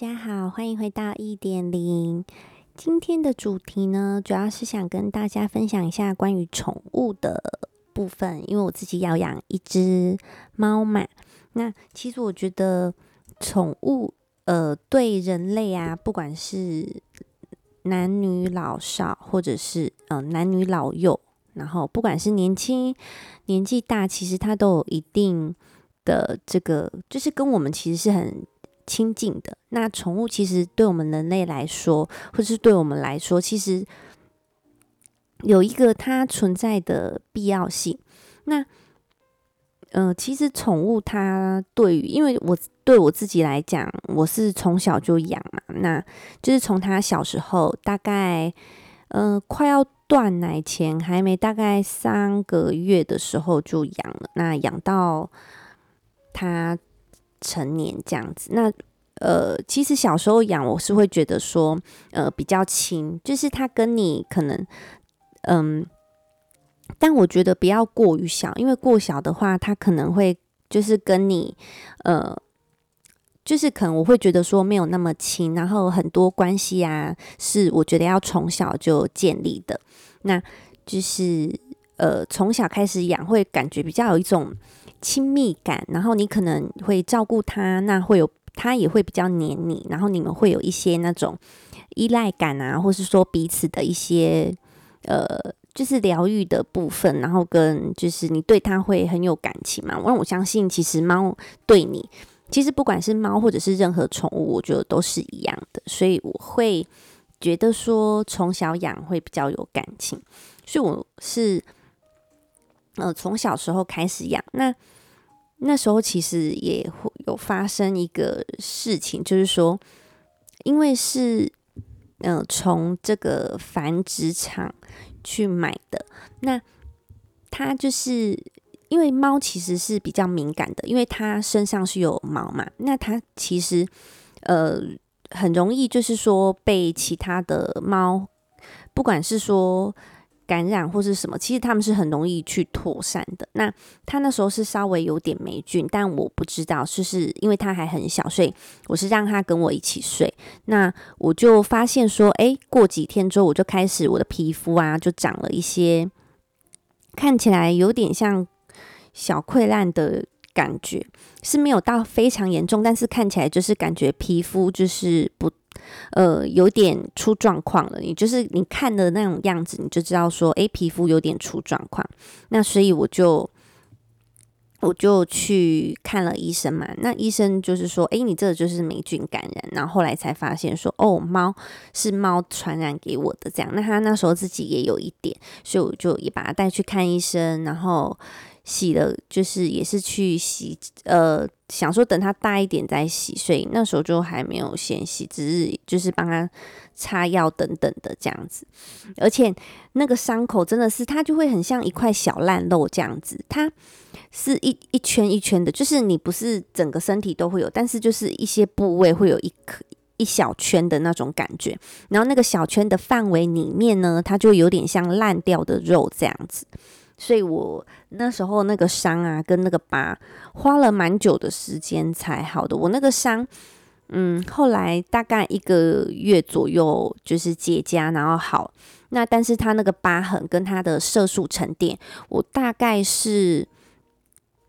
大家好，欢迎回到一点零。今天的主题呢，主要是想跟大家分享一下关于宠物的部分，因为我自己要养一只猫嘛。那其实我觉得宠物，呃，对人类啊，不管是男女老少，或者是呃男女老幼，然后不管是年轻年纪大，其实它都有一定的这个，就是跟我们其实是很。亲近的。那宠物其实对我们人类来说，或是对我们来说，其实有一个它存在的必要性。那，呃，其实宠物它对于，因为我对我自己来讲，我是从小就养嘛，那就是从它小时候，大概呃快要断奶前，还没大概三个月的时候就养了，那养到它。成年这样子，那呃，其实小时候养我是会觉得说，呃，比较亲，就是它跟你可能，嗯，但我觉得不要过于小，因为过小的话，它可能会就是跟你，呃，就是可能我会觉得说没有那么亲，然后很多关系啊，是我觉得要从小就建立的，那就是呃，从小开始养会感觉比较有一种。亲密感，然后你可能会照顾他，那会有他也会比较黏你，然后你们会有一些那种依赖感啊，或是说彼此的一些呃，就是疗愈的部分，然后跟就是你对他会很有感情嘛。让我相信，其实猫对你，其实不管是猫或者是任何宠物，我觉得都是一样的，所以我会觉得说从小养会比较有感情，所以我是。呃，从小时候开始养，那那时候其实也会有发生一个事情，就是说，因为是呃从这个繁殖场去买的，那它就是因为猫其实是比较敏感的，因为它身上是有毛嘛，那它其实呃很容易就是说被其他的猫，不管是说。感染或是什么，其实他们是很容易去扩散的。那他那时候是稍微有点霉菌，但我不知道，就是因为他还很小，所以我是让他跟我一起睡。那我就发现说，哎，过几天之后，我就开始我的皮肤啊，就长了一些看起来有点像小溃烂的感觉，是没有到非常严重，但是看起来就是感觉皮肤就是不。呃，有点出状况了。你就是你看的那种样子，你就知道说，诶，皮肤有点出状况。那所以我就我就去看了医生嘛。那医生就是说，诶，你这个就是霉菌感染。然后后来才发现说，哦，猫是猫传染给我的这样。那他那时候自己也有一点，所以我就也把他带去看医生，然后。洗了，就是也是去洗，呃，想说等它大一点再洗，所以那时候就还没有先洗，只是就是帮他擦药等等的这样子。而且那个伤口真的是，它就会很像一块小烂肉这样子，它是一一圈一圈的，就是你不是整个身体都会有，但是就是一些部位会有一颗一小圈的那种感觉，然后那个小圈的范围里面呢，它就有点像烂掉的肉这样子。所以我那时候那个伤啊，跟那个疤花了蛮久的时间才好的。我那个伤，嗯，后来大概一个月左右就是结痂，然后好。那但是它那个疤痕跟它的色素沉淀，我大概是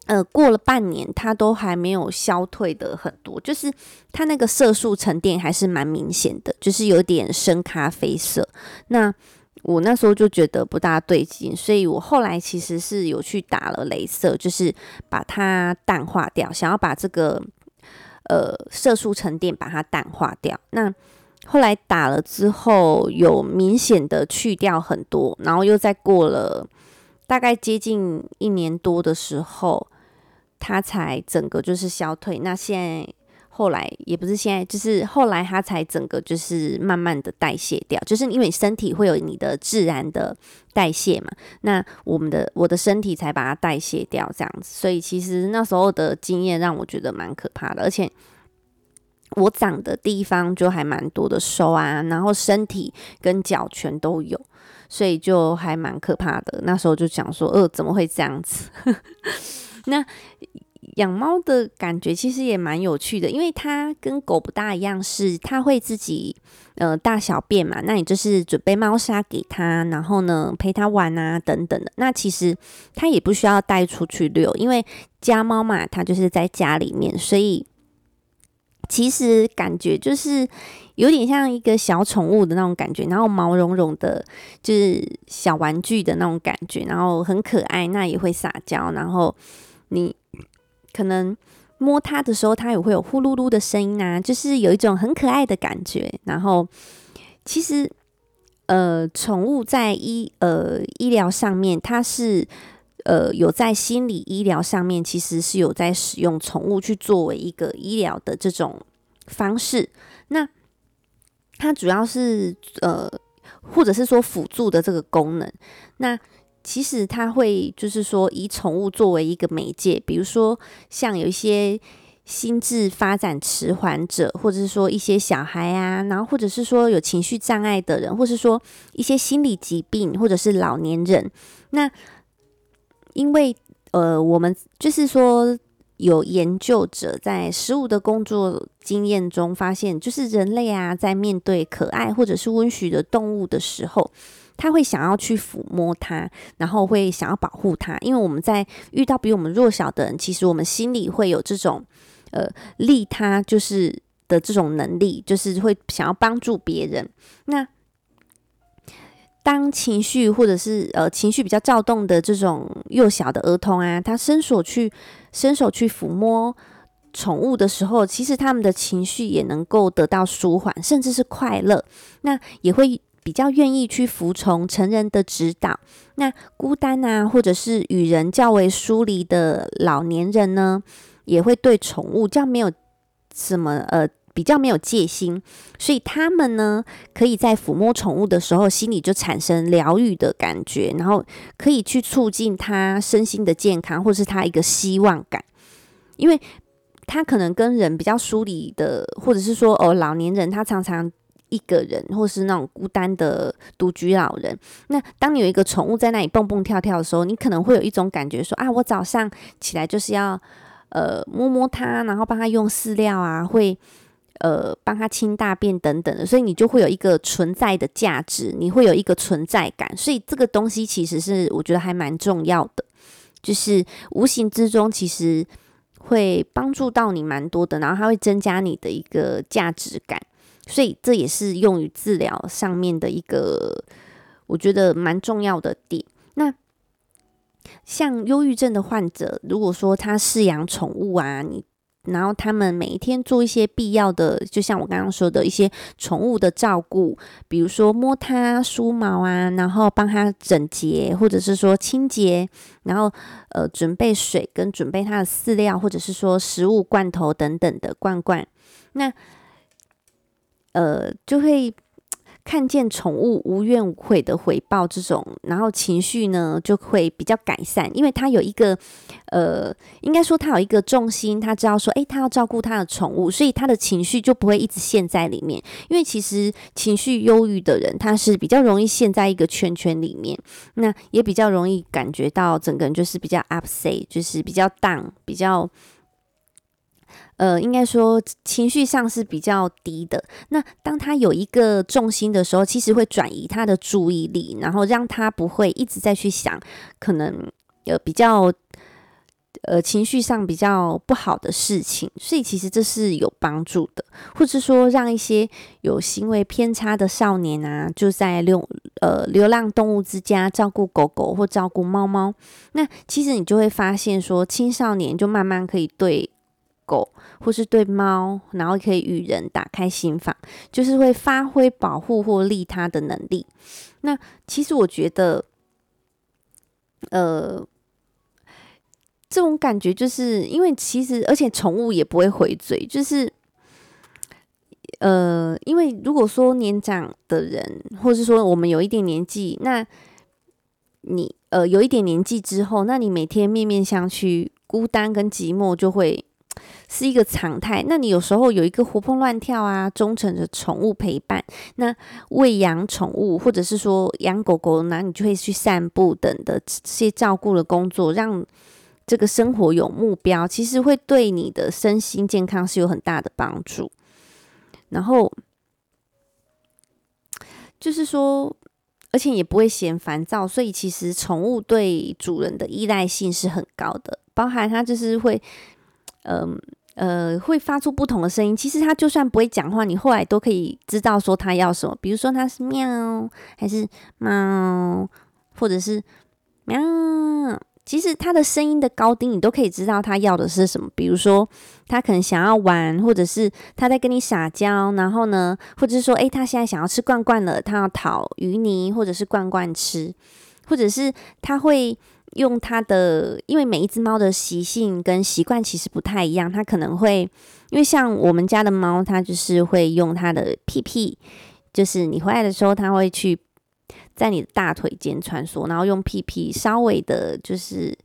呃过了半年，它都还没有消退的很多，就是它那个色素沉淀还是蛮明显的，就是有点深咖啡色。那我那时候就觉得不大对劲，所以我后来其实是有去打了镭射，就是把它淡化掉，想要把这个呃色素沉淀把它淡化掉。那后来打了之后，有明显的去掉很多，然后又再过了大概接近一年多的时候，它才整个就是消退。那现在。后来也不是现在，就是后来它才整个就是慢慢的代谢掉，就是因为身体会有你的自然的代谢嘛，那我们的我的身体才把它代谢掉这样子，所以其实那时候的经验让我觉得蛮可怕的，而且我长的地方就还蛮多的手啊，然后身体跟脚全都有，所以就还蛮可怕的。那时候就想说，呃，怎么会这样子？那。养猫的感觉其实也蛮有趣的，因为它跟狗不大一样，是它会自己呃大小便嘛。那你就是准备猫砂给它，然后呢陪它玩啊等等的。那其实它也不需要带出去遛，因为家猫嘛，它就是在家里面，所以其实感觉就是有点像一个小宠物的那种感觉，然后毛茸茸的，就是小玩具的那种感觉，然后很可爱，那也会撒娇，然后。你可能摸它的时候，它也会有呼噜噜的声音啊，就是有一种很可爱的感觉。然后，其实，呃，宠物在医呃医疗上面，它是呃有在心理医疗上面，其实是有在使用宠物去作为一个医疗的这种方式。那它主要是呃，或者是说辅助的这个功能。那其实他会就是说以宠物作为一个媒介，比如说像有一些心智发展迟缓者，或者是说一些小孩啊，然后或者是说有情绪障碍的人，或是说一些心理疾病，或者是老年人。那因为呃，我们就是说有研究者在食物的工作经验中发现，就是人类啊，在面对可爱或者是温煦的动物的时候。他会想要去抚摸它，然后会想要保护它，因为我们在遇到比我们弱小的人，其实我们心里会有这种呃利他就是的这种能力，就是会想要帮助别人。那当情绪或者是呃情绪比较躁动的这种幼小的儿童啊，他伸手去伸手去抚摸宠物的时候，其实他们的情绪也能够得到舒缓，甚至是快乐。那也会。比较愿意去服从成人的指导，那孤单啊，或者是与人较为疏离的老年人呢，也会对宠物较没有什么呃，比较没有戒心，所以他们呢，可以在抚摸宠物的时候，心里就产生疗愈的感觉，然后可以去促进他身心的健康，或是他一个希望感，因为他可能跟人比较疏离的，或者是说哦，老年人他常常。一个人，或是那种孤单的独居老人，那当你有一个宠物在那里蹦蹦跳跳的时候，你可能会有一种感觉说，啊，我早上起来就是要呃摸摸它，然后帮它用饲料啊，会呃帮它清大便等等的，所以你就会有一个存在的价值，你会有一个存在感，所以这个东西其实是我觉得还蛮重要的，就是无形之中其实会帮助到你蛮多的，然后它会增加你的一个价值感。所以这也是用于治疗上面的一个，我觉得蛮重要的点。那像忧郁症的患者，如果说他饲养宠物啊，你然后他们每一天做一些必要的，就像我刚刚说的一些宠物的照顾，比如说摸它、梳毛啊，然后帮它整洁，或者是说清洁，然后呃准备水跟准备它的饲料，或者是说食物罐头等等的罐罐，那。呃，就会看见宠物无怨无悔的回报这种，然后情绪呢就会比较改善，因为他有一个呃，应该说他有一个重心，他知道说，诶，他要照顾他的宠物，所以他的情绪就不会一直陷在里面。因为其实情绪忧郁的人，他是比较容易陷在一个圈圈里面，那也比较容易感觉到整个人就是比较 upset，就是比较 down，比较。呃，应该说情绪上是比较低的。那当他有一个重心的时候，其实会转移他的注意力，然后让他不会一直在去想可能呃比较呃情绪上比较不好的事情。所以其实这是有帮助的，或者说让一些有行为偏差的少年啊，就在流呃流浪动物之家照顾狗狗或照顾猫猫。那其实你就会发现说，青少年就慢慢可以对。狗或是对猫，然后可以与人打开心房，就是会发挥保护或利他的能力。那其实我觉得，呃，这种感觉就是因为其实，而且宠物也不会回嘴，就是，呃，因为如果说年长的人，或是说我们有一点年纪，那你呃有一点年纪之后，那你每天面面相觑，孤单跟寂寞就会。是一个常态。那你有时候有一个活蹦乱跳啊、忠诚的宠物陪伴，那喂养宠物，或者是说养狗狗，那你就会去散步等的这些照顾的工作，让这个生活有目标，其实会对你的身心健康是有很大的帮助。然后就是说，而且也不会嫌烦躁，所以其实宠物对主人的依赖性是很高的，包含它就是会，嗯，呃，会发出不同的声音。其实它就算不会讲话，你后来都可以知道说它要什么。比如说它是喵，还是猫，或者是喵。其实他的声音的高低，你都可以知道他要的是什么。比如说，他可能想要玩，或者是他在跟你撒娇，然后呢，或者是说，诶，他现在想要吃罐罐了，他要讨鱼泥或者是罐罐吃，或者是他会用它的，因为每一只猫的习性跟习惯其实不太一样，它可能会，因为像我们家的猫，它就是会用它的屁屁，就是你回来的时候，它会去。在你的大腿间穿梭，然后用屁屁稍微的，就是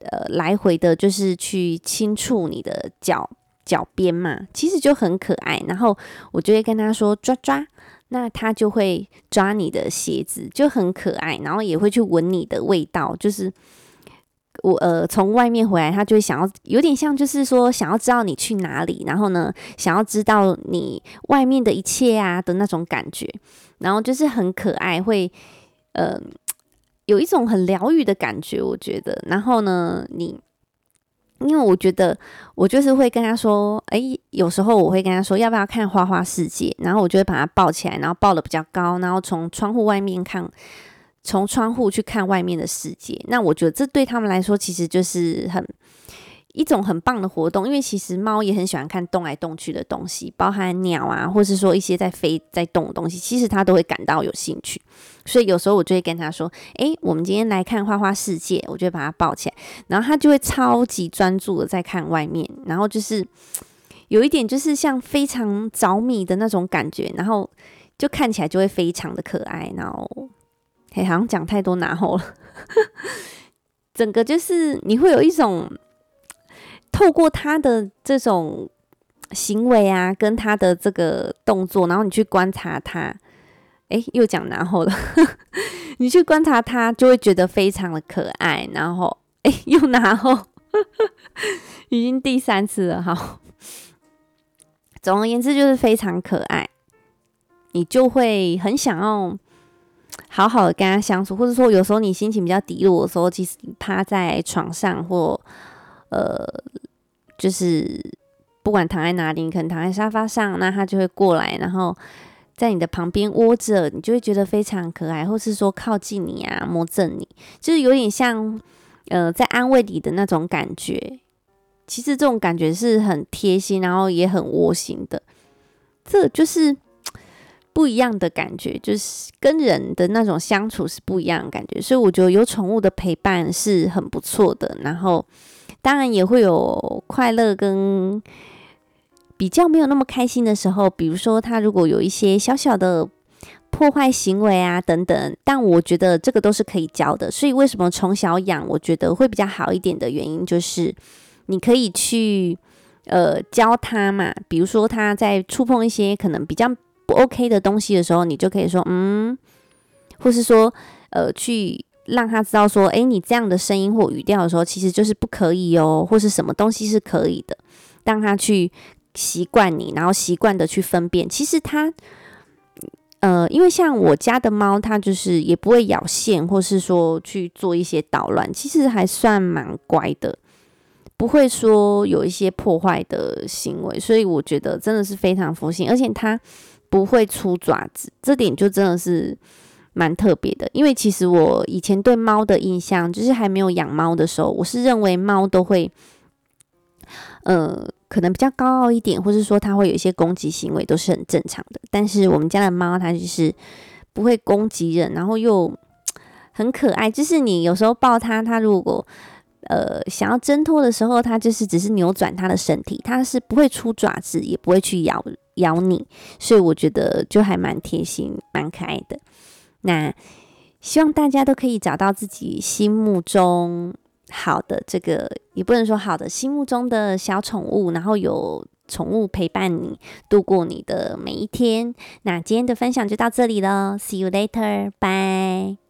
呃来回的，就是去轻触你的脚脚边嘛，其实就很可爱。然后我就会跟他说抓抓，那他就会抓你的鞋子，就很可爱。然后也会去闻你的味道，就是。我呃，从外面回来，他就会想要有点像，就是说想要知道你去哪里，然后呢，想要知道你外面的一切啊的那种感觉，然后就是很可爱，会呃有一种很疗愈的感觉，我觉得。然后呢，你因为我觉得我就是会跟他说，哎，有时候我会跟他说要不要看花花世界，然后我就会把他抱起来，然后抱的比较高，然后从窗户外面看。从窗户去看外面的世界，那我觉得这对他们来说其实就是很一种很棒的活动，因为其实猫也很喜欢看动来动去的东西，包含鸟啊，或是说一些在飞在动的东西，其实它都会感到有兴趣。所以有时候我就会跟他说：“诶，我们今天来看花花世界。”我就把它抱起来，然后它就会超级专注的在看外面，然后就是有一点就是像非常着迷的那种感觉，然后就看起来就会非常的可爱，然后。哎，好像讲太多然后了，整个就是你会有一种透过他的这种行为啊，跟他的这个动作，然后你去观察他，哎，又讲然后了，你去观察他，就会觉得非常的可爱，然后哎，又然后，已经第三次了哈。总而言之，就是非常可爱，你就会很想要。好好的跟他相处，或者说有时候你心情比较低落的时候，其实趴在床上或呃，就是不管躺在哪里，你可能躺在沙发上，那他就会过来，然后在你的旁边窝着，你就会觉得非常可爱，或是说靠近你啊，摸着你，就是有点像呃在安慰你的那种感觉。其实这种感觉是很贴心，然后也很窝心的。这就是。不一样的感觉，就是跟人的那种相处是不一样的感觉，所以我觉得有宠物的陪伴是很不错的。然后，当然也会有快乐跟比较没有那么开心的时候，比如说他如果有一些小小的破坏行为啊等等，但我觉得这个都是可以教的。所以为什么从小养，我觉得会比较好一点的原因，就是你可以去呃教他嘛，比如说他在触碰一些可能比较。不 OK 的东西的时候，你就可以说嗯，或是说呃，去让他知道说，诶，你这样的声音或语调的时候，其实就是不可以哦，或是什么东西是可以的，让他去习惯你，然后习惯的去分辨。其实他呃，因为像我家的猫，它就是也不会咬线，或是说去做一些捣乱，其实还算蛮乖的，不会说有一些破坏的行为，所以我觉得真的是非常佛性，而且它。不会出爪子，这点就真的是蛮特别的。因为其实我以前对猫的印象，就是还没有养猫的时候，我是认为猫都会，呃，可能比较高傲一点，或是说它会有一些攻击行为，都是很正常的。但是我们家的猫，它就是不会攻击人，然后又很可爱。就是你有时候抱它，它如果呃想要挣脱的时候，它就是只是扭转它的身体，它是不会出爪子，也不会去咬。咬你，所以我觉得就还蛮贴心、蛮可爱的。那希望大家都可以找到自己心目中好的这个，也不能说好的，心目中的小宠物，然后有宠物陪伴你度过你的每一天。那今天的分享就到这里了，See you later，bye。